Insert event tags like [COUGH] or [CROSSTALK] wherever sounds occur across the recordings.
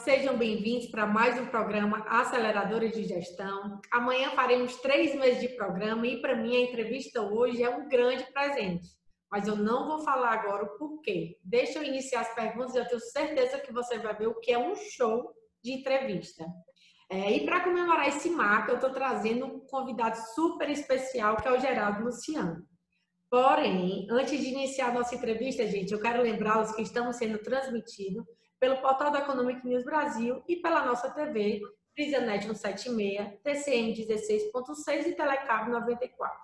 sejam bem-vindos para mais um programa Aceleradores de Gestão. Amanhã faremos três meses de programa e para mim a entrevista hoje é um grande presente. Mas eu não vou falar agora o porquê. Deixa eu iniciar as perguntas e eu tenho certeza que você vai ver o que é um show de entrevista. É, e para comemorar esse marco, eu estou trazendo um convidado super especial que é o Geraldo Luciano. Porém, antes de iniciar a nossa entrevista, gente, eu quero lembrá-los que estamos sendo transmitidos pelo portal da Economic News Brasil e pela nossa TV, Frisanet 176, TCM 16.6 e Telecab 94.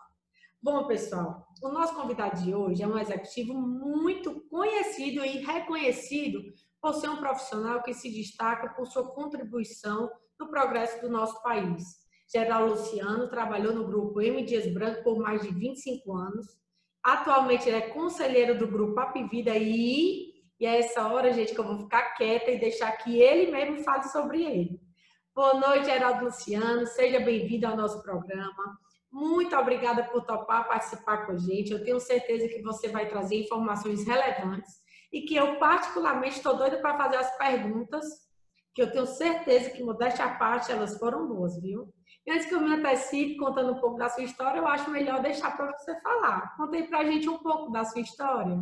Bom, pessoal, o nosso convidado de hoje é um executivo muito conhecido e reconhecido por ser um profissional que se destaca por sua contribuição no progresso do nosso país. Geral Luciano trabalhou no grupo M. Dias Branco por mais de 25 anos, Atualmente ele é conselheiro do grupo Apivida e, e é essa hora, gente, que eu vou ficar quieta e deixar que ele mesmo fale sobre ele. Boa noite, Geraldo Luciano. Seja bem-vindo ao nosso programa. Muito obrigada por topar participar com a gente. Eu tenho certeza que você vai trazer informações relevantes e que eu, particularmente, estou doida para fazer as perguntas, que eu tenho certeza que, modéstia à parte, elas foram boas, viu? E antes que eu me antecipe contando um pouco da sua história, eu acho melhor deixar para você falar. Conte para a gente um pouco da sua história.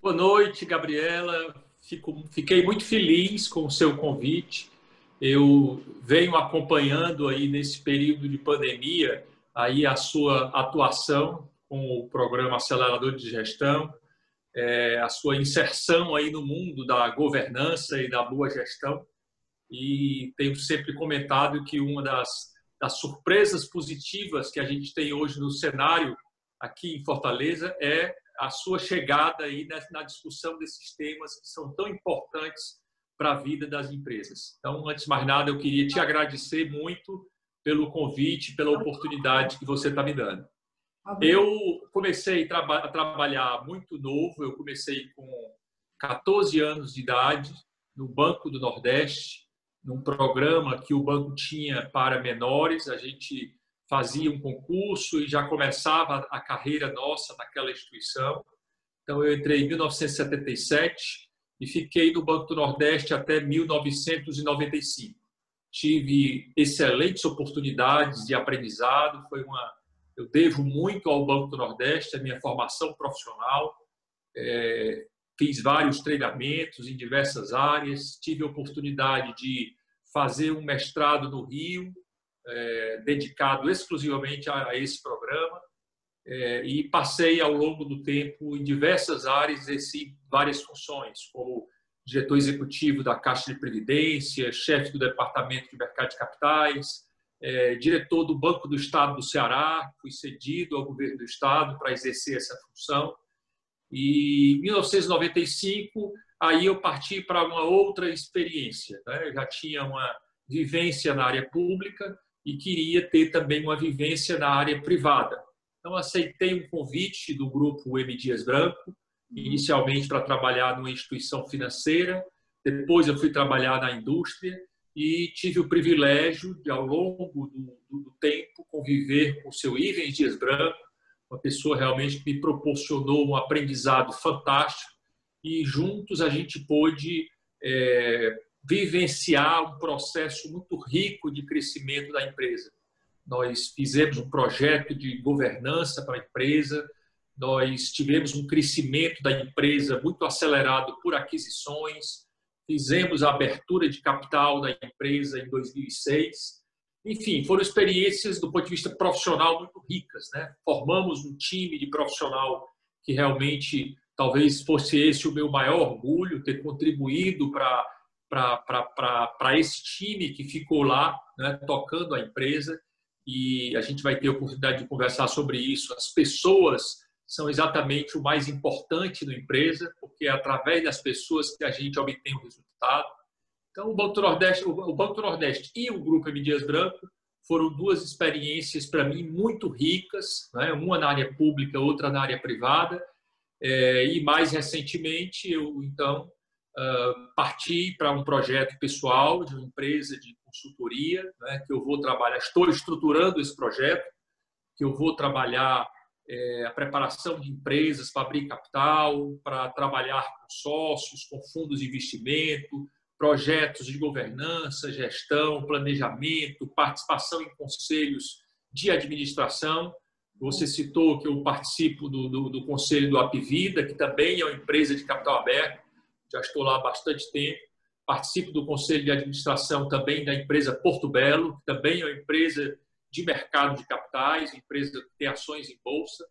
Boa noite, Gabriela. Fico, fiquei muito feliz com o seu convite. Eu venho acompanhando aí nesse período de pandemia aí a sua atuação com o programa Acelerador de Gestão, é, a sua inserção aí no mundo da governança e da boa gestão e tenho sempre comentado que uma das, das surpresas positivas que a gente tem hoje no cenário aqui em Fortaleza é a sua chegada aí na, discussão desses temas que são tão importantes para a vida das empresas. Então, antes de mais nada, eu queria te agradecer muito pelo convite, pela oportunidade que você está me dando. Eu comecei a trabalhar muito novo, eu comecei com 14 anos de idade no Banco do Nordeste, num programa que o banco tinha para menores. A gente fazia um concurso e já começava a carreira nossa naquela instituição. Então, eu entrei em 1977 e fiquei no Banco do Nordeste até 1995. Tive excelentes oportunidades de aprendizado, foi uma eu devo muito ao Banco do Nordeste, a minha formação profissional. É, fiz vários treinamentos em diversas áreas, tive a oportunidade de fazer um mestrado no Rio, é, dedicado exclusivamente a, a esse programa, é, e passei ao longo do tempo em diversas áreas, exerci várias funções, como diretor executivo da Caixa de Previdência, chefe do Departamento de Mercado de Capitais, é, diretor do Banco do Estado do Ceará, fui cedido ao governo do Estado para exercer essa função. E em 1995 aí eu parti para uma outra experiência. Né? Eu já tinha uma vivência na área pública e queria ter também uma vivência na área privada. Então, aceitei um convite do grupo M. Dias Branco, inicialmente para trabalhar numa instituição financeira, depois eu fui trabalhar na indústria e tive o privilégio de, ao longo do, do tempo, conviver com o seu Ivens Dias Branco, uma pessoa realmente que me proporcionou um aprendizado fantástico e juntos a gente pôde é, vivenciar um processo muito rico de crescimento da empresa. Nós fizemos um projeto de governança para a empresa, nós tivemos um crescimento da empresa muito acelerado por aquisições, fizemos a abertura de capital da empresa em 2006. Enfim, foram experiências do ponto de vista profissional muito ricas. Né? Formamos um time de profissional que realmente Talvez fosse esse o meu maior orgulho, ter contribuído para esse time que ficou lá, né, tocando a empresa. E a gente vai ter a oportunidade de conversar sobre isso. As pessoas são exatamente o mais importante na empresa, porque é através das pessoas que a gente obtém o resultado. Então, o Banco do Nordeste, o Banco do Nordeste e o Grupo M. Dias Branco foram duas experiências para mim muito ricas, né? uma na área pública, outra na área privada, é, e mais recentemente, eu então uh, parti para um projeto pessoal de uma empresa de consultoria, né, que eu vou trabalhar, estou estruturando esse projeto, que eu vou trabalhar é, a preparação de empresas para abrir capital, para trabalhar com sócios, com fundos de investimento, projetos de governança, gestão, planejamento, participação em conselhos de administração. Você citou que eu participo do, do, do conselho do Apivida, que também é uma empresa de capital aberto, já estou lá há bastante tempo. Participo do conselho de administração também da empresa Porto Belo, que também é uma empresa de mercado de capitais, empresa que tem ações em bolsa,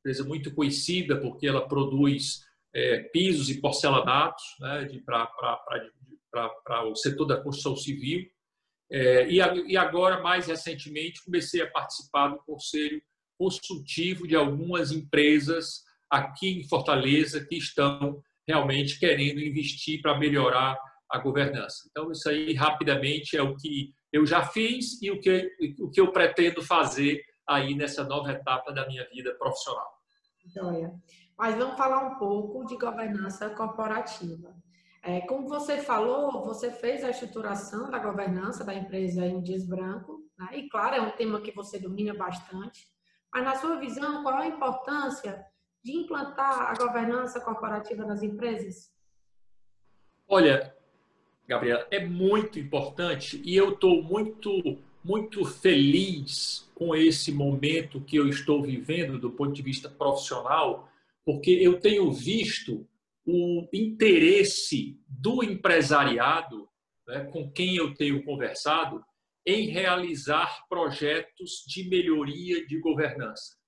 empresa muito conhecida porque ela produz é, pisos e porcelanatos né, para o setor da construção civil. É, e, e agora, mais recentemente, comecei a participar do conselho consultivo de algumas empresas aqui em Fortaleza que estão realmente querendo investir para melhorar a governança. Então, isso aí, rapidamente, é o que eu já fiz e o que, o que eu pretendo fazer aí nessa nova etapa da minha vida profissional. Joia. Mas vamos falar um pouco de governança corporativa. É, como você falou, você fez a estruturação da governança da empresa em Dias Branco, né? e claro, é um tema que você domina bastante. Mas, na sua visão, qual a importância de implantar a governança corporativa nas empresas? Olha, Gabriela, é muito importante e eu estou muito, muito feliz com esse momento que eu estou vivendo do ponto de vista profissional, porque eu tenho visto o interesse do empresariado, né, com quem eu tenho conversado, em realizar projetos de melhoria de governança.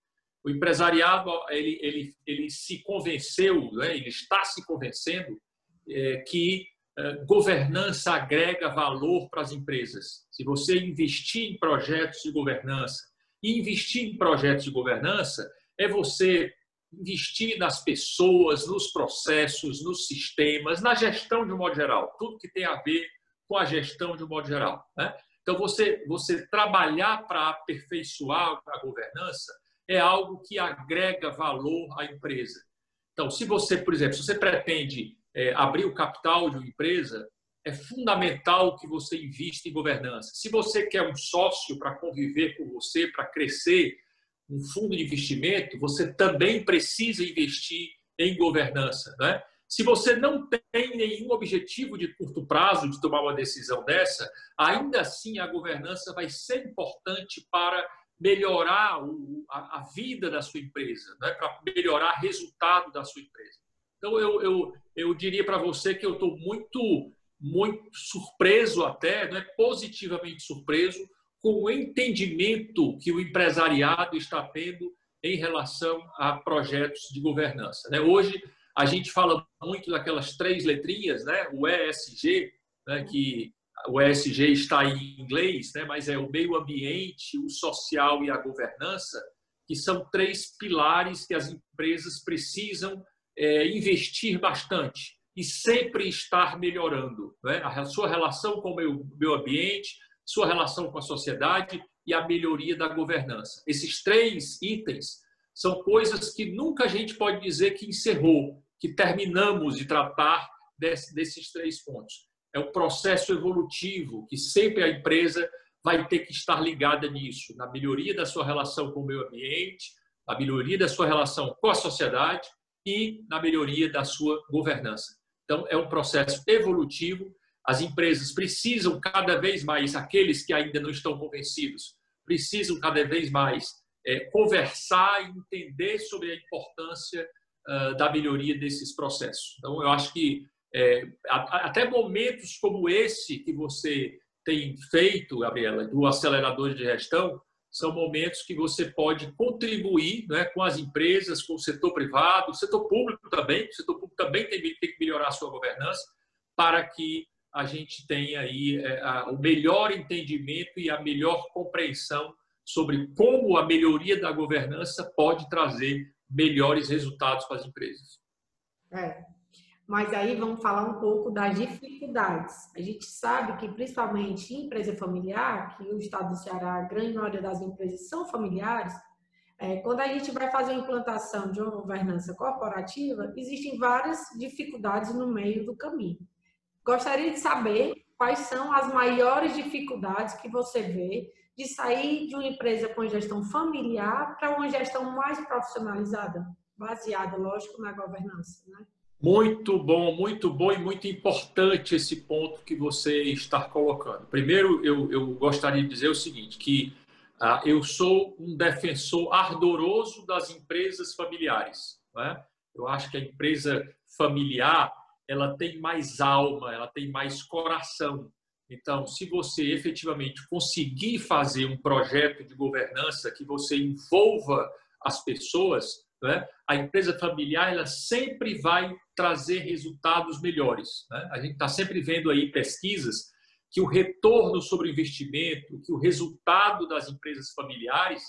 O empresariado ele, ele, ele se convenceu, né, ele está se convencendo é, que é, governança agrega valor para as empresas. Se você investir em projetos de governança, e investir em projetos de governança é você investir nas pessoas, nos processos, nos sistemas, na gestão de um modo geral, tudo que tem a ver com a gestão de um modo geral. Né? Então, você, você trabalhar para aperfeiçoar a governança é algo que agrega valor à empresa. Então, se você, por exemplo, se você pretende é, abrir o capital de uma empresa, é fundamental que você invista em governança. Se você quer um sócio para conviver com você, para crescer, um fundo de investimento, você também precisa investir em governança. Né? Se você não tem nenhum objetivo de curto prazo de tomar uma decisão dessa, ainda assim a governança vai ser importante para melhorar a, vida da sua empresa, né? para melhorar o resultado da sua empresa. Então, eu, eu, eu diria para você que eu estou muito, muito surpreso até, né? positivamente surpreso, com o entendimento que o empresariado está tendo em relação a projetos de governança. Né? Hoje, a gente fala muito daquelas três letrinhas, né? o ESG, né? que o ESG está em inglês, né? mas é o meio ambiente, o social e a governança, que são três pilares que as empresas precisam é, investir bastante e sempre estar melhorando. Né? A sua relação com o meio, meio ambiente, sua relação com a sociedade e a melhoria da governança. Esses três itens são coisas que nunca a gente pode dizer que encerrou, que terminamos de tratar desse, desses três pontos. É um processo evolutivo que sempre a empresa vai ter que estar ligada nisso, na melhoria da sua relação com o meio ambiente, na melhoria da sua relação com a sociedade e na melhoria da sua governança. Então, é um processo evolutivo as empresas precisam cada vez mais, aqueles que ainda não estão convencidos, precisam cada vez mais é, conversar e entender sobre a importância uh, da melhoria desses processos. Então, eu acho que é, até momentos como esse que você tem feito, Gabriela, do acelerador de gestão, são momentos que você pode contribuir né, com as empresas, com o setor privado, o setor público também. O setor público também tem, tem que melhorar a sua governança para que a gente tem aí é, o melhor entendimento e a melhor compreensão sobre como a melhoria da governança pode trazer melhores resultados para as empresas. É. Mas aí vamos falar um pouco das dificuldades. A gente sabe que, principalmente em empresa familiar, que o estado do Ceará, a grande maioria das empresas são familiares, é, quando a gente vai fazer a implantação de uma governança corporativa, existem várias dificuldades no meio do caminho. Gostaria de saber quais são as maiores dificuldades que você vê de sair de uma empresa com gestão familiar para uma gestão mais profissionalizada, baseada, lógico, na governança. Né? Muito bom, muito bom e muito importante esse ponto que você está colocando. Primeiro, eu, eu gostaria de dizer o seguinte, que ah, eu sou um defensor ardoroso das empresas familiares. Né? Eu acho que a empresa familiar ela tem mais alma, ela tem mais coração. Então, se você efetivamente conseguir fazer um projeto de governança que você envolva as pessoas, né, a empresa familiar ela sempre vai trazer resultados melhores. Né? A gente está sempre vendo aí pesquisas que o retorno sobre investimento, que o resultado das empresas familiares,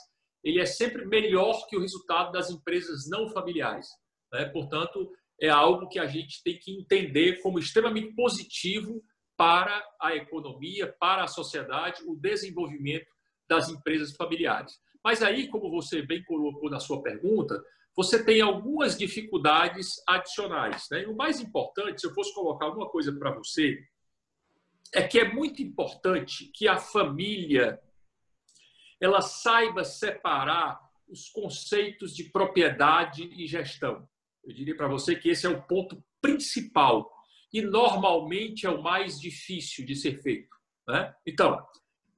ele é sempre melhor que o resultado das empresas não familiares. Né? Portanto, é algo que a gente tem que entender como extremamente positivo para a economia, para a sociedade, o desenvolvimento das empresas familiares. Mas aí, como você bem colocou na sua pergunta, você tem algumas dificuldades adicionais. Né? E o mais importante, se eu fosse colocar alguma coisa para você, é que é muito importante que a família ela saiba separar os conceitos de propriedade e gestão. Eu diria para você que esse é o ponto principal e normalmente é o mais difícil de ser feito. Né? Então,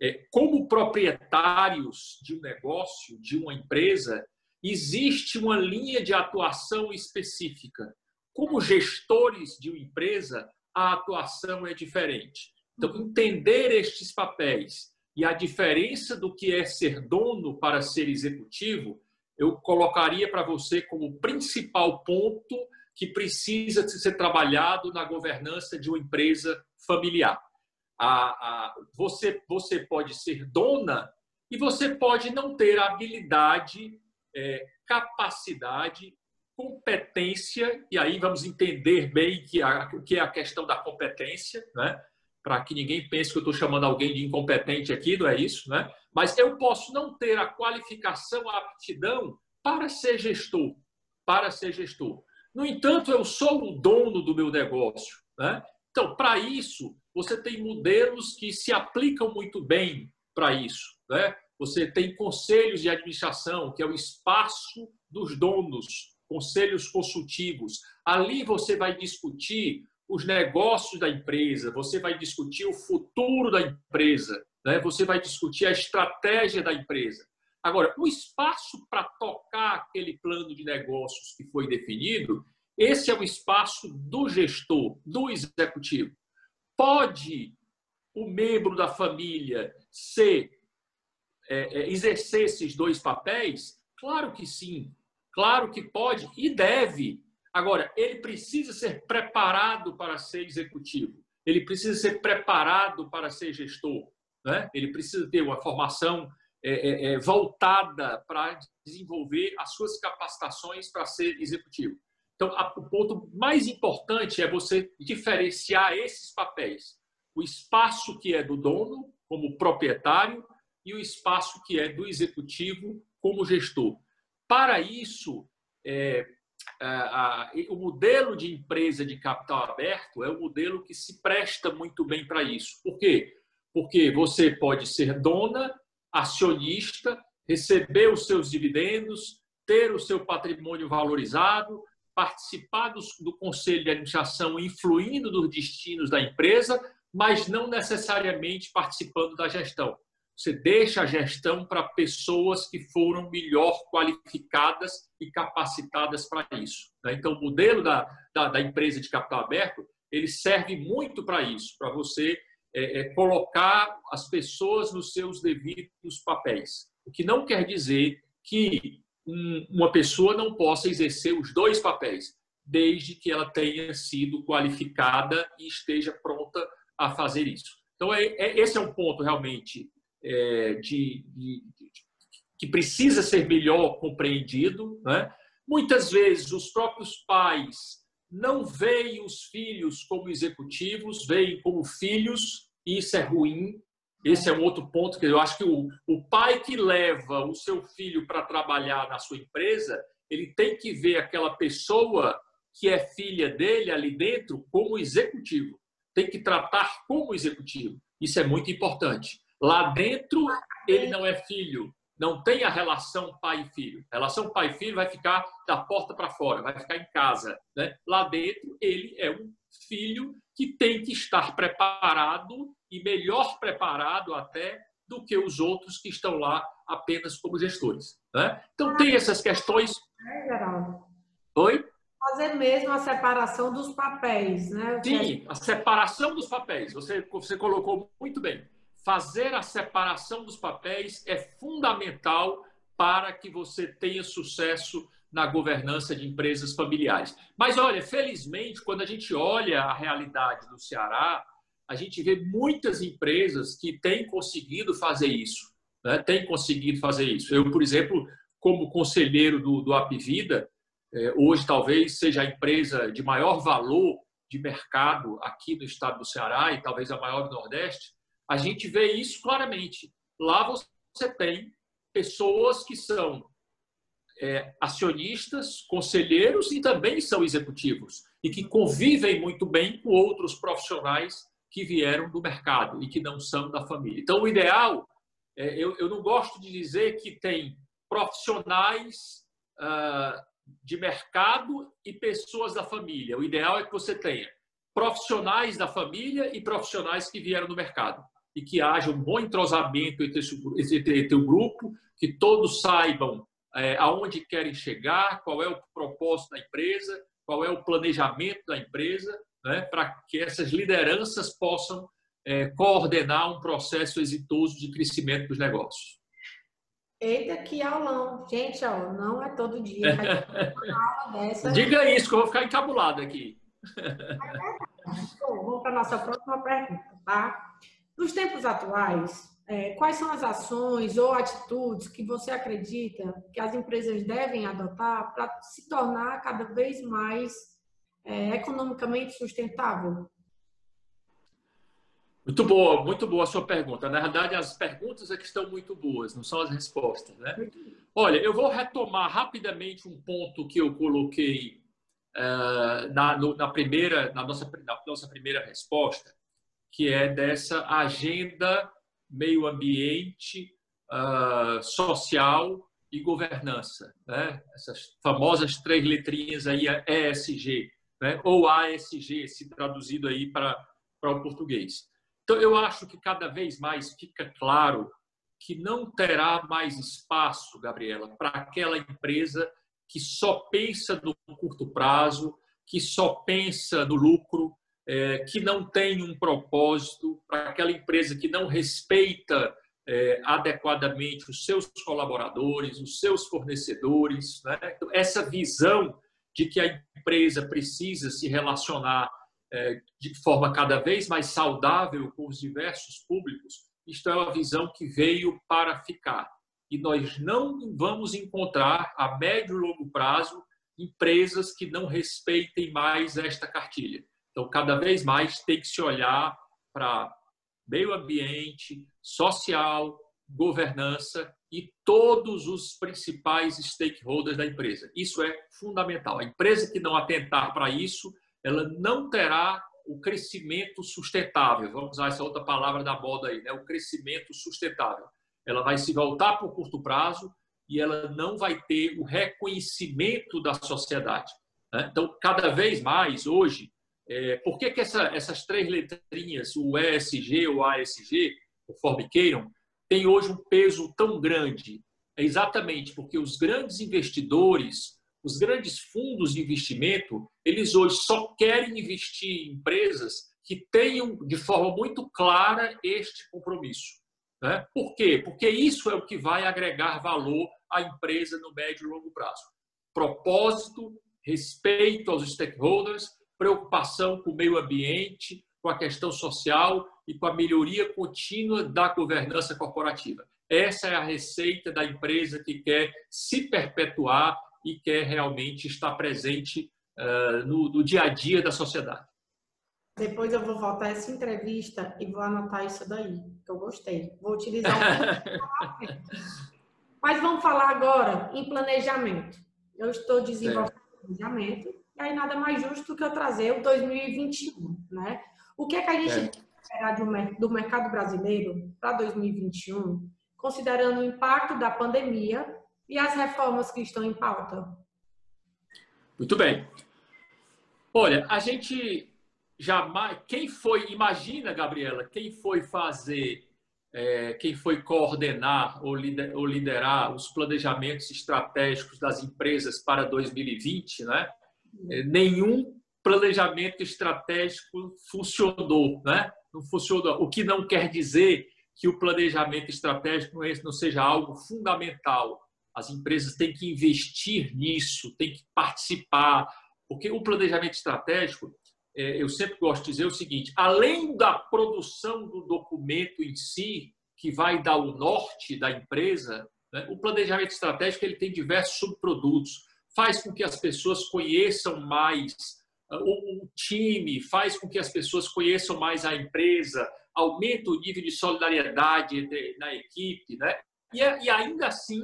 é, como proprietários de um negócio, de uma empresa, existe uma linha de atuação específica. Como gestores de uma empresa, a atuação é diferente. Então, entender estes papéis e a diferença do que é ser dono para ser executivo eu colocaria para você como principal ponto que precisa ser trabalhado na governança de uma empresa familiar. A, a, você, você pode ser dona e você pode não ter habilidade, é, capacidade, competência, e aí vamos entender bem que a, o que é a questão da competência, né? para que ninguém pense que eu estou chamando alguém de incompetente aqui, não é isso, né? Mas eu posso não ter a qualificação, a aptidão para ser gestor, para ser gestor. No entanto, eu sou o dono do meu negócio, né? Então, para isso, você tem modelos que se aplicam muito bem para isso, né? Você tem conselhos de administração, que é o espaço dos donos, conselhos consultivos. Ali você vai discutir os negócios da empresa, você vai discutir o futuro da empresa, né? você vai discutir a estratégia da empresa. Agora, o espaço para tocar aquele plano de negócios que foi definido, esse é o espaço do gestor, do executivo. Pode o membro da família ser é, é, exercer esses dois papéis? Claro que sim, claro que pode e deve. Agora, ele precisa ser preparado para ser executivo, ele precisa ser preparado para ser gestor, né? ele precisa ter uma formação é, é, é voltada para desenvolver as suas capacitações para ser executivo. Então, o ponto mais importante é você diferenciar esses papéis. O espaço que é do dono, como proprietário, e o espaço que é do executivo, como gestor. Para isso, é, a, a, o modelo de empresa de capital aberto é o modelo que se presta muito bem para isso. Por quê? Porque você pode ser dona, acionista, receber os seus dividendos, ter o seu patrimônio valorizado, participar do, do conselho de administração, influindo nos destinos da empresa, mas não necessariamente participando da gestão. Você deixa a gestão para pessoas que foram melhor qualificadas e capacitadas para isso. Né? Então, o modelo da, da, da, empresa de capital aberto ele serve muito para isso, para você é, é, colocar as pessoas nos seus devidos papéis. O que não quer dizer que um, uma pessoa não possa exercer os dois papéis, desde que ela tenha sido qualificada e esteja pronta a fazer isso. Então, é, é esse é um ponto realmente é, de, de, que precisa ser melhor compreendido. Né? Muitas vezes, os próprios pais não veem os filhos como executivos, veem como filhos, e isso é ruim. Esse é um outro ponto que eu acho que o, o pai que leva o seu filho para trabalhar na sua empresa, ele tem que ver aquela pessoa que é filha dele ali dentro como executivo. Tem que tratar como executivo. Isso é muito importante. Lá dentro, ele não é filho. não tem a relação pai e filho. A relação pai e filho vai ficar da porta para fora, vai ficar em casa. Né? Lá dentro, ele é um filho que tem que estar preparado e melhor preparado até do que os outros que estão lá apenas como gestores. Né? Então, tem essas questões. É, Geraldo. Oi? Fazer mesmo a separação dos papéis, né? Sim, a separação dos papéis. Você, você colocou muito bem fazer a separação dos papéis é fundamental para que você tenha sucesso na governança de empresas familiares. Mas olha, felizmente, quando a gente olha a realidade do Ceará, a gente vê muitas empresas que têm conseguido fazer isso. Né? Têm conseguido fazer isso. Eu, por exemplo, como conselheiro do, do Apivida, é, hoje talvez seja a empresa de maior valor de mercado aqui no estado do Ceará e talvez a maior do Nordeste, a gente vê isso claramente. Lá você tem pessoas que são é, acionistas, conselheiros e também são executivos e que convivem muito bem com outros profissionais que vieram do mercado e que não são da família. Então, o ideal, é, eu, eu não gosto de dizer que tem profissionais uh, de mercado e pessoas da família. O ideal é que você tenha profissionais da família e profissionais que vieram do mercado e que haja um bom entrosamento entre, entre, entre o grupo, que todos saibam é, aonde querem chegar, qual é o propósito da empresa, qual é o planejamento da empresa, né, para que essas lideranças possam é, coordenar um processo exitoso de crescimento dos negócios. Eita, que aulão. Gente, ó, não é todo dia. [LAUGHS] Diga isso, que eu vou ficar encabulado aqui. Bom, vamos para a nossa próxima pergunta, tá? Nos tempos atuais, é, quais são as ações ou atitudes que você acredita que as empresas devem adotar para se tornar cada vez mais é, economicamente sustentável? Muito boa, muito boa a sua pergunta. Na verdade, as perguntas é que estão muito boas, não são as respostas, né? Olha, eu vou retomar rapidamente um ponto que eu coloquei uh, na, no, na, primeira, na nossa, na nossa primeira resposta, que é dessa agenda meio ambiente, uh, social e governança. Né? Essas famosas três letrinhas aí, ESG, né? ou ASG, se traduzido aí para, para o português. Então, eu acho que cada vez mais fica claro que não terá mais espaço, Gabriela, para aquela empresa que só pensa no curto prazo, que só pensa no lucro, é, que não tem um propósito, para aquela empresa que não respeita é, adequadamente os seus colaboradores, os seus fornecedores. Né? Então, essa visão de que a empresa precisa se relacionar é, de forma cada vez mais saudável com os diversos públicos, isto é uma visão que veio para ficar. E nós não vamos encontrar a médio e longo prazo empresas que não respeitem mais esta cartilha. Então, cada vez mais tem que se olhar para meio ambiente, social, governança e todos os principais stakeholders da empresa. Isso é fundamental. A empresa que não atentar para isso, ela não terá o crescimento sustentável. Vamos usar essa outra palavra da moda aí, né? O crescimento sustentável. Ela vai se voltar para o curto prazo e ela não vai ter o reconhecimento da sociedade. Né? Então, cada vez mais hoje é, por que, que essa, essas três letrinhas, o ESG ou ASG, conforme queiram, tem hoje um peso tão grande? É exatamente porque os grandes investidores, os grandes fundos de investimento, eles hoje só querem investir em empresas que tenham de forma muito clara este compromisso. Né? Por quê? Porque isso é o que vai agregar valor à empresa no médio e longo prazo. Propósito, respeito aos stakeholders, preocupação com o meio ambiente, com a questão social e com a melhoria contínua da governança corporativa. Essa é a receita da empresa que quer se perpetuar e quer realmente estar presente uh, no, no dia a dia da sociedade. Depois eu vou voltar essa entrevista e vou anotar isso daí, que eu gostei. Vou utilizar [LAUGHS] Mas vamos falar agora em planejamento. Eu estou desenvolvendo planejamento e aí nada mais justo do que eu trazer o 2021, né? O que é que a gente é. esperar do mercado brasileiro para 2021 considerando o impacto da pandemia e as reformas que estão em pauta? Muito bem. Olha, a gente jamais. Quem foi, imagina, Gabriela, quem foi fazer, é, quem foi coordenar ou, lider, ou liderar os planejamentos estratégicos das empresas para 2020, né? É, nenhum planejamento estratégico funcionou, né? Não funcionou. O que não quer dizer que o planejamento estratégico não seja algo fundamental. As empresas têm que investir nisso, têm que participar, porque o planejamento estratégico é, eu sempre gosto de dizer o seguinte: além da produção do documento em si, que vai dar o norte da empresa, né, o planejamento estratégico ele tem diversos subprodutos, faz com que as pessoas conheçam mais uh, o, time, faz com que as pessoas conheçam mais a empresa, aumenta o nível de solidariedade na equipe, né? E, e ainda assim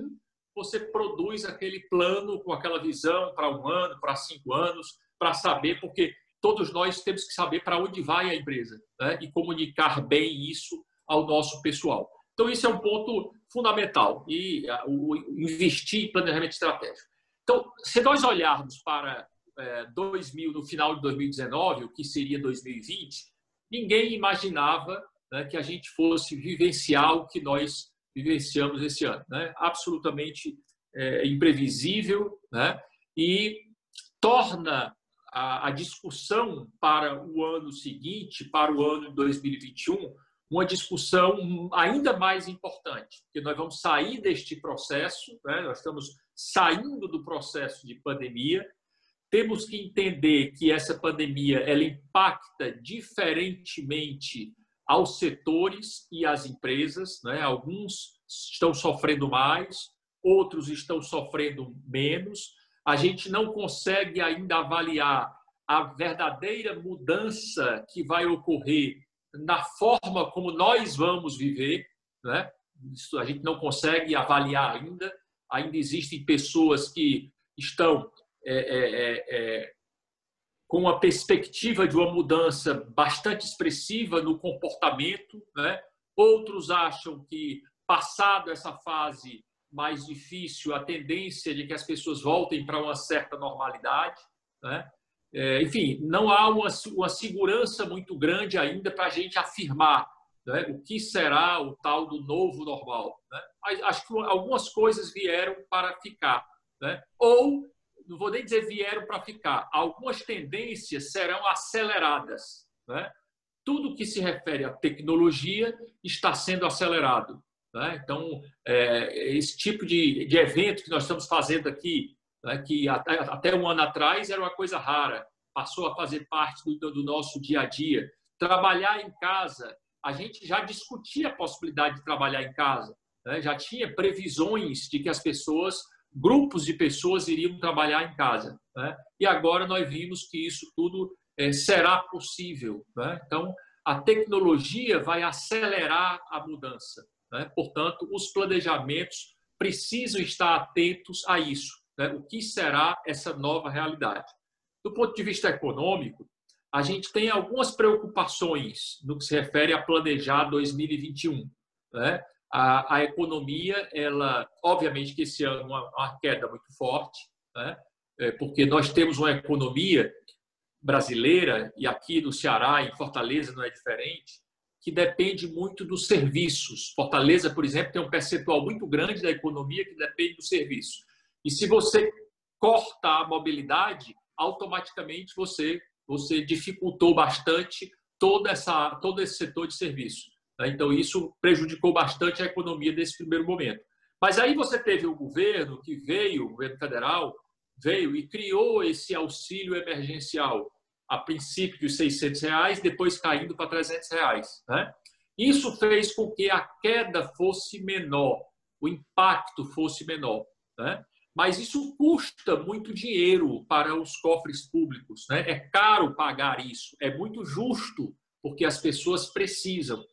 você produz aquele plano com aquela visão para um ano, para cinco anos, para saber, porque todos nós temos que saber para onde vai a empresa né? e comunicar bem isso ao nosso pessoal. Então, isso é um ponto fundamental e o investir em planejamento estratégico. Então, se nós olharmos para é, 2000, no final de 2019, o que seria 2020, ninguém imaginava né, que a gente fosse vivenciar o que nós vivenciamos esse ano. Né? Absolutamente é, imprevisível né? e torna a, a discussão para o ano seguinte, para o ano de 2021, uma discussão ainda mais importante, porque nós vamos sair deste processo, né? nós estamos saindo do processo de pandemia, temos que entender que essa pandemia ela impacta diferentemente aos setores e às empresas, né? alguns estão sofrendo mais, outros estão sofrendo menos, a gente não consegue ainda avaliar a verdadeira mudança que vai ocorrer na forma como nós vamos viver, né? Isso a gente não consegue avaliar ainda. Ainda existem pessoas que estão é, é, é, é com uma perspectiva de uma mudança bastante expressiva no comportamento, né? Outros acham que passado essa fase mais difícil, a tendência de que as pessoas voltem para uma certa normalidade. Né? É, enfim, não há uma, uma segurança muito grande ainda para a gente afirmar né, o que será o tal do novo normal. Né? Acho que algumas coisas vieram para ficar. Né? Ou, não vou nem dizer vieram para ficar, algumas tendências serão aceleradas. Né? Tudo que se refere à tecnologia está sendo acelerado. Né? Então, é, esse tipo de, de evento que nós estamos fazendo aqui, né, que até, até, um ano atrás era uma coisa rara, passou a fazer parte do, do nosso dia a dia. Trabalhar em casa, a gente já discutia a possibilidade de trabalhar em casa, né? já tinha previsões de que as pessoas, grupos de pessoas iriam trabalhar em casa. Né? E agora nós vimos que isso tudo é, será possível. Né? Então, a tecnologia vai acelerar a mudança. Né? Portanto, os planejamentos precisam estar atentos a isso. Né? O que será essa nova realidade? Do ponto de vista econômico, a gente tem algumas preocupações no que se refere a planejar 2021. Né? A, a, economia, ela, obviamente que esse ano uma, uma queda muito forte, né? é porque nós temos uma economia brasileira e aqui no Ceará, em Fortaleza, não é diferente, que depende muito dos serviços. Fortaleza, por exemplo, tem um percentual muito grande da economia que depende do serviço. E se você corta a mobilidade, automaticamente você você dificultou bastante toda essa todo esse setor de serviço. Né? Então isso prejudicou bastante a economia nesse primeiro momento. Mas aí você teve o governo que veio, o governo federal veio e criou esse auxílio emergencial a princípio de 600 reais, depois caindo para 300 reais. Né? Isso fez com que a queda fosse menor, o impacto fosse menor. Né? Mas isso custa muito dinheiro para os cofres públicos. Né? É caro pagar isso, é muito justo, porque as pessoas precisam.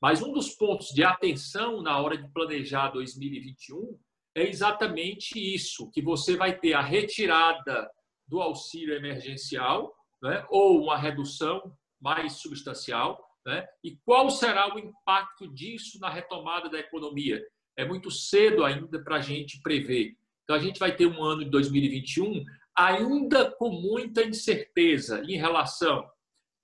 Mas um dos pontos de atenção na hora de planejar 2021 é exatamente isso, que você vai ter a retirada do auxílio emergencial né? ou uma redução mais substancial, né? e qual será o impacto disso na retomada da economia? é muito cedo ainda para a gente prever. Então, a gente vai ter um ano de 2021 ainda com muita incerteza em relação.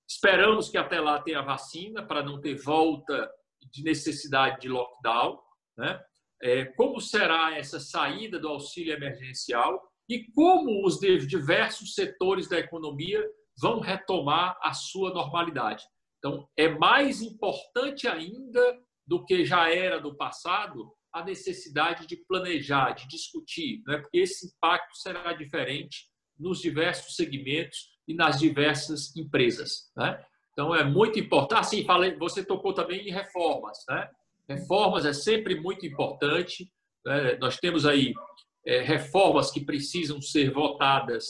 Esperamos que até lá tenha vacina para não ter volta de necessidade de lockdown, né? É, como será essa saída do auxílio emergencial e como os diversos setores da economia vão retomar a sua normalidade. Então, é mais importante ainda do que já era do passado a necessidade de planejar, de discutir, né? porque esse impacto será diferente nos diversos segmentos e nas diversas empresas. Né? Então, é muito importante. Assim, falei, você tocou também em reformas. Né? Reformas é sempre muito importante. Né? Nós temos aí é, reformas que precisam ser votadas,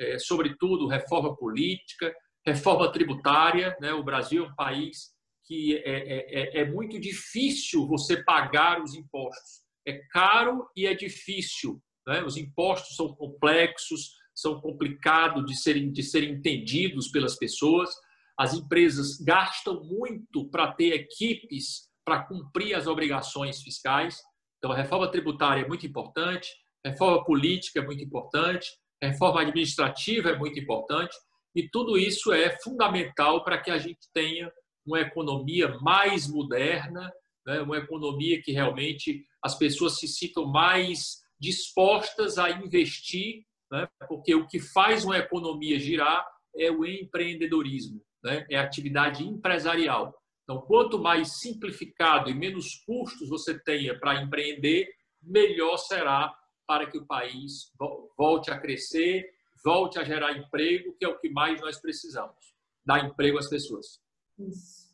é, sobretudo reforma política, reforma tributária. Né? O Brasil é um país que é, é, é, é muito difícil você pagar os impostos. É caro e é difícil. Né? Os impostos são complexos, são complicados de serem, de serem entendidos pelas pessoas. As empresas gastam muito para ter equipes para cumprir as obrigações fiscais. Então, a reforma tributária é muito importante, reforma política é muito importante, reforma administrativa é muito importante, e tudo isso é fundamental para que a gente tenha uma economia mais moderna, né? uma economia que realmente as pessoas se sintam mais dispostas a investir, né? porque o que faz uma economia girar é o empreendedorismo, né? é a atividade empresarial. Então, quanto mais simplificado e menos custos você tenha para empreender, melhor será para que o país volte a crescer, volte a gerar emprego, que é o que mais nós precisamos, dar emprego às pessoas. Isso.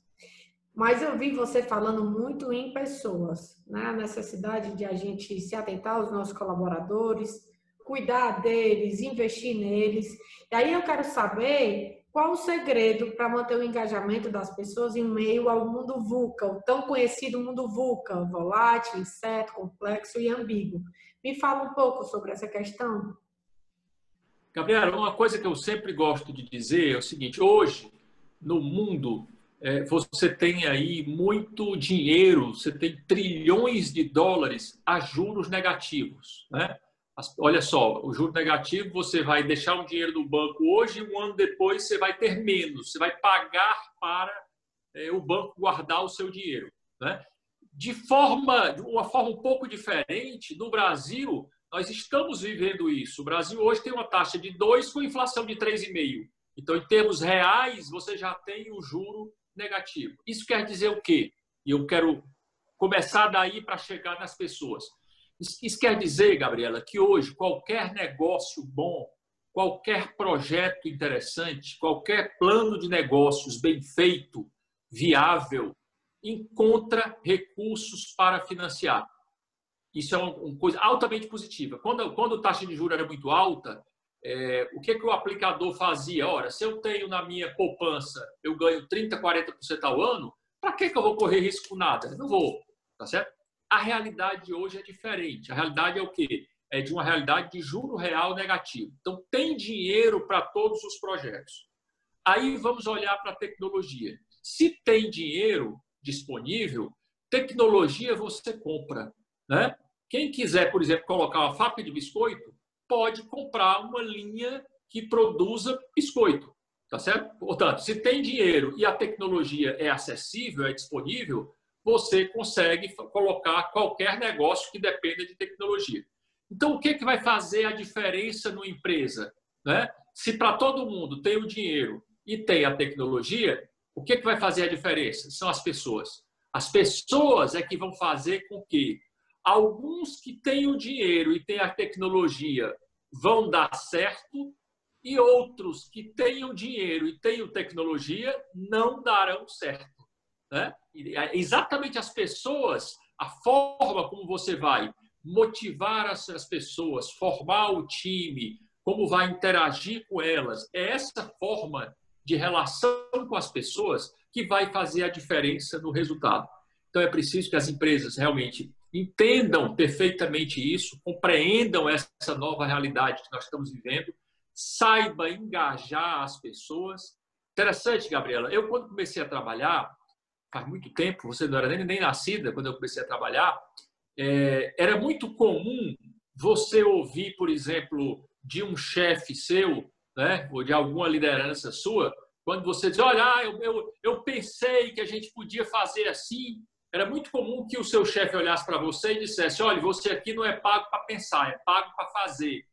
Mas eu vi você falando muito em pessoas, né? A necessidade de a gente se atentar aos nossos colaboradores, cuidar deles, investir neles. E aí eu quero saber qual o segredo para manter o engajamento das pessoas em meio ao mundo VUCA, o tão conhecido mundo VUCA, volátil, incerto, complexo e ambíguo. Me fala um pouco sobre essa questão. Gabriela, uma coisa que eu sempre gosto de dizer é o seguinte: hoje, no mundo, é, você tem aí muito dinheiro, você tem trilhões de dólares a juros negativos. Né? Olha só, o juro negativo, você vai deixar um dinheiro no banco hoje e um ano depois você vai ter menos. Você vai pagar para é, o banco guardar o seu dinheiro. Né? De forma, de uma forma um pouco diferente, no Brasil, nós estamos vivendo isso. O Brasil hoje tem uma taxa de 2 com inflação de 3,5. Então, em termos reais, você já tem o juro negativo. Isso quer dizer o quê? E eu quero começar daí para chegar nas pessoas. Isso quer dizer, Gabriela, que hoje qualquer negócio bom, qualquer projeto interessante, qualquer plano de negócios bem feito, viável, encontra recursos para financiar. Isso é uma coisa altamente positiva. Quando, quando a taxa de juros era muito alta, é, o que, que o aplicador fazia? Ora, se eu tenho na minha poupança, eu ganho 30%, 40% ao ano, para que, que eu vou correr risco com nada? Não vou, tá certo? A realidade hoje é diferente. A realidade é o quê? É de uma realidade de juro real negativo. Então, tem dinheiro para todos os projetos. Aí vamos olhar para a tecnologia. Se tem dinheiro disponível, tecnologia você compra. Né? Quem quiser, por exemplo, colocar uma fábrica de biscoito, pode comprar uma linha que produza biscoito. Tá certo? Portanto, se tem dinheiro e a tecnologia é acessível, é disponível, você consegue colocar qualquer negócio que dependa de tecnologia. Então, o que, que vai fazer a diferença numa empresa? Né? Se para todo mundo tem o dinheiro e tem a tecnologia, o que, que vai fazer a diferença? São as pessoas. As pessoas é que vão fazer com que alguns que têm o dinheiro e têm a tecnologia vão dar certo e outros que tenham dinheiro e tenham tecnologia não darão certo. Né? É exatamente as pessoas, a forma como você vai motivar as pessoas, formar o time, como vai interagir com elas, é essa forma de relação com as pessoas que vai fazer a diferença no resultado. Então é preciso que as empresas realmente entendam perfeitamente isso, compreendam essa nova realidade que nós estamos vivendo, saiba engajar as pessoas. Interessante, Gabriela. Eu quando comecei a trabalhar, faz muito tempo, você não era nem, nem nascida quando eu comecei a trabalhar, é, era muito comum você ouvir, por exemplo, de um chefe seu, né, ou de alguma liderança sua, quando você diz, olha, ah, eu, eu, eu pensei que a gente podia fazer assim, era muito comum que o seu chefe olhasse para você e dissesse, olha, você aqui não é pago para pensar, é pago para fazer.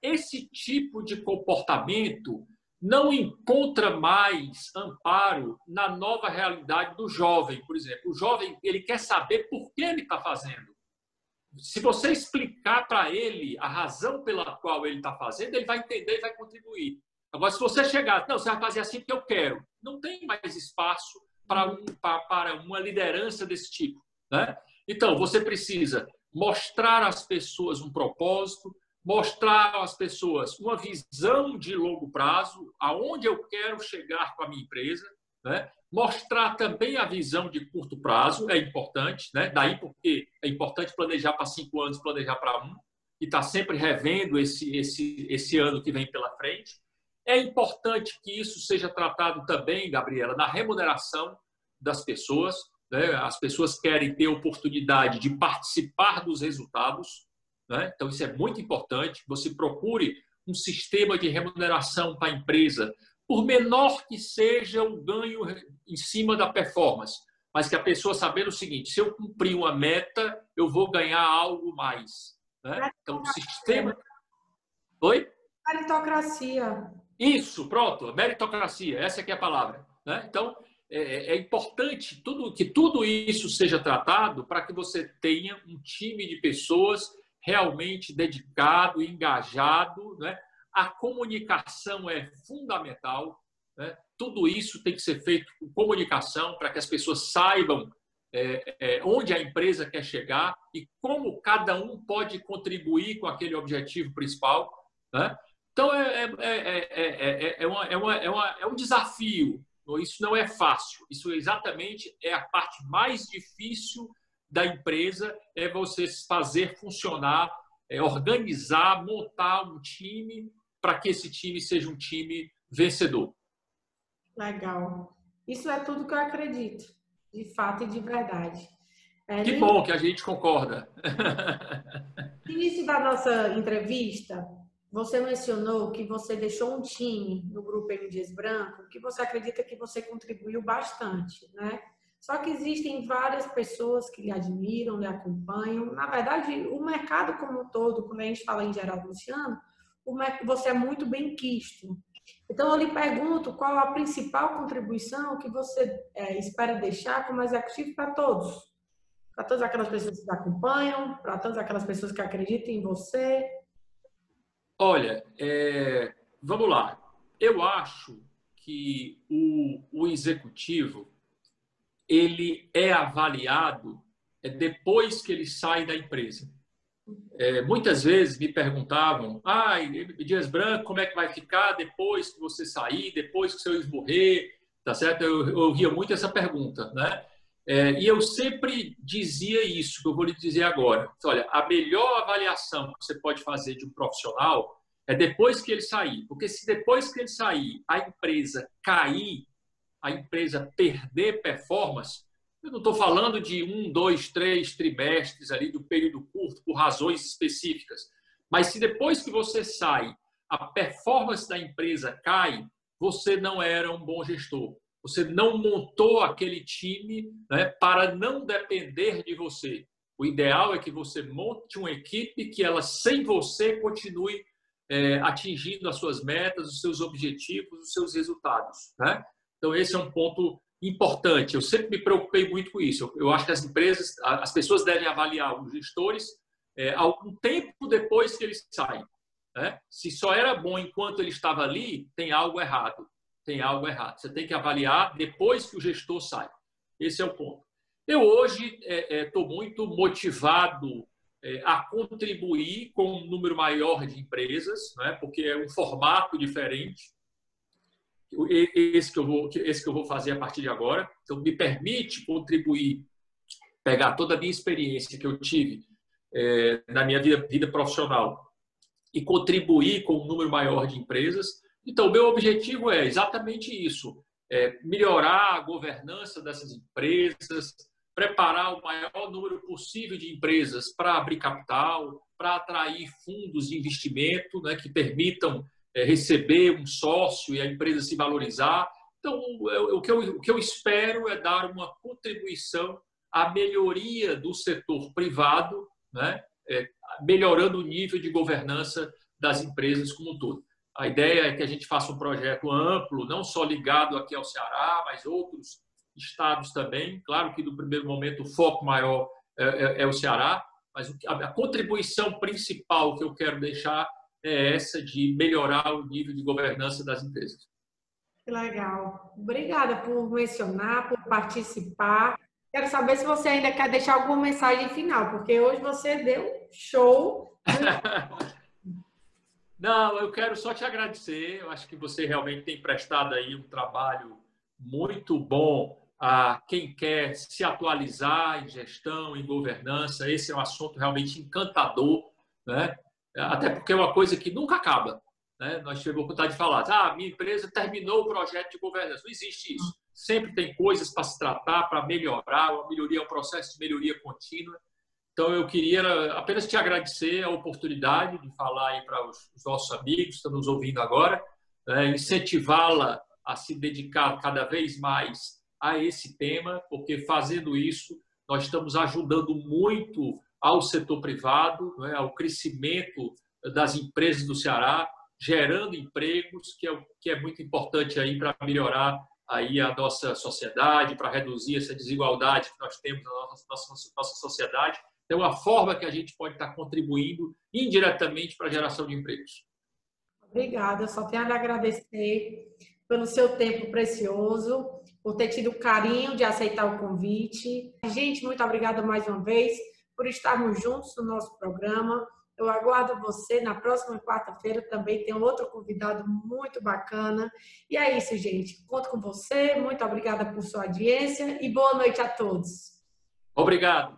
Esse tipo de comportamento não encontra mais amparo na nova realidade do jovem, por exemplo. O jovem ele quer saber por que ele está fazendo. Se você explicar para ele a razão pela qual ele está fazendo, ele vai entender e vai contribuir. Agora, se você chegar, não, você vai fazer assim porque eu quero, não tem mais espaço para, um, para uma liderança desse tipo. Né? Então, você precisa mostrar às pessoas um propósito, mostrar às pessoas uma visão de longo prazo, aonde eu quero chegar com a minha empresa, né? mostrar também a visão de curto prazo, é importante, né? daí porque é importante planejar para cinco anos, planejar para um, e estar tá sempre revendo esse, esse, esse ano que vem pela frente. É importante que isso seja tratado também, Gabriela, na remuneração das pessoas. Né? As pessoas querem ter oportunidade de participar dos resultados, né? Então, isso é muito importante. Você procure um sistema de remuneração para a empresa, por menor que seja o ganho em cima da performance, mas que a pessoa sabendo o seguinte: se eu cumprir uma meta, eu vou ganhar algo mais. Né? Então, o sistema. Oi? Meritocracia. Isso, pronto, meritocracia, essa é a palavra. Né? Então, é, é, importante tudo, que tudo isso seja tratado para que você tenha um time de pessoas realmente dedicado, engajado. Né? A comunicação é fundamental. Né? Tudo isso tem que ser feito com comunicação para que as pessoas saibam é, é, onde a empresa quer chegar e como cada um pode contribuir com aquele objetivo principal. Né? Então, é, é, é, uma, é, uma, é, uma, é um desafio. Isso não é fácil. Isso exatamente é a parte mais difícil da empresa é você fazer funcionar, é organizar, montar um time para que esse time seja um time vencedor. Legal. Isso é tudo que eu acredito, de fato e de verdade. É, que bom que a gente concorda. [LAUGHS] No início da nossa entrevista, você mencionou que você deixou um time no grupo M Dias Branco que você acredita que você contribuiu bastante, né? Só que existem várias pessoas que lhe admiram, lhe acompanham. Na verdade, o mercado como um todo, quando a gente fala em geral, Luciano, você é muito bem quisto. Então, eu lhe pergunto qual a principal contribuição que você é, espera deixar como executivo para todos? Para todas aquelas pessoas que te acompanham, para todas aquelas pessoas que acreditam em você. Olha, é, vamos lá. Eu acho que o, o executivo ele é avaliado é, depois que ele sai da empresa. É, muitas vezes me perguntavam, ah, Dias Branco, como é que vai ficar depois que você sair, depois que seu morrer, tá certo? Eu ouvia muito essa pergunta, né? É, e eu sempre dizia isso, que eu vou lhe dizer agora. Olha, a melhor avaliação que você pode fazer de um profissional é depois que ele sair. Porque se depois que ele sair, a empresa cair a empresa perder performance, eu não estou falando de um, dois, três trimestres ali do período curto por razões específicas. Mas se depois que você sai, a performance da empresa cai, você não era um bom gestor. Você não montou aquele time né, para não depender de você. O ideal é que você monte uma equipe que ela, sem você, continue é, atingindo as suas metas, os seus objetivos, os seus resultados. Né? Então, esse é um ponto importante. Eu sempre me preocupei muito com isso. Eu acho que as empresas, as pessoas devem avaliar os gestores é, algum tempo depois que eles saem. Né? Se só era bom enquanto ele estava ali, tem algo errado. Tem algo errado. Você tem que avaliar depois que o gestor sai. Esse é o ponto. Eu hoje estou é, é, muito motivado é, a contribuir com um número maior de empresas, né? porque é um formato diferente esse que eu vou esse que eu vou fazer a partir de agora então me permite contribuir pegar toda a minha experiência que eu tive é, na minha vida, vida profissional e contribuir com um número maior de empresas então meu objetivo é exatamente isso é melhorar a governança dessas empresas preparar o maior número possível de empresas para abrir capital, para atrair fundos de investimento né, que permitam é, receber um sócio e a empresa se valorizar. Então, o que, eu, o que eu espero é dar uma contribuição à melhoria do setor privado, né, é, melhorando o nível de governança das empresas como um todo. A ideia é que a gente faça um projeto amplo, não só ligado aqui ao Ceará, mas outros estados também. Claro que no primeiro momento o foco maior é, é, é o Ceará, mas a contribuição principal que eu quero deixar é essa de melhorar o nível de governança das empresas. Que legal. Obrigada por mencionar, por participar. Quero saber se você ainda quer deixar alguma mensagem final, porque hoje você deu show. [LAUGHS] Não, eu quero só te agradecer. Eu acho que você realmente tem prestado aí um trabalho muito bom a quem quer se atualizar em gestão, em governança. Esse é um assunto realmente encantador, né? Até porque é uma coisa que nunca acaba. Né? Nós tivemos a oportunidade de falar, ah, minha empresa terminou o projeto de governança. Não existe isso. Sempre tem coisas para se tratar, para melhorar. A melhoria é um processo de melhoria contínua. Então, eu queria apenas te agradecer a oportunidade de falar aí para os, nossos amigos que estão nos ouvindo agora, né? incentivá-la a se dedicar cada vez mais a esse tema, porque fazendo isso, nós estamos ajudando muito ao setor privado, é? ao crescimento das empresas do Ceará, gerando empregos, que é, que é muito importante aí para melhorar aí a nossa sociedade, para reduzir essa desigualdade que nós temos na nossa, nossa, nossa sociedade. É uma forma que a gente pode estar contribuindo indiretamente para a geração de empregos. Obrigada, só tenho a lhe agradecer pelo seu tempo precioso, por ter tido o carinho de aceitar o convite. Gente, muito obrigada mais uma vez por estarmos juntos no nosso programa. Eu aguardo você na próxima quarta-feira. Também tem outro convidado muito bacana. E é isso, gente. Conto com você. Muito obrigada por sua audiência e boa noite a todos. Obrigado.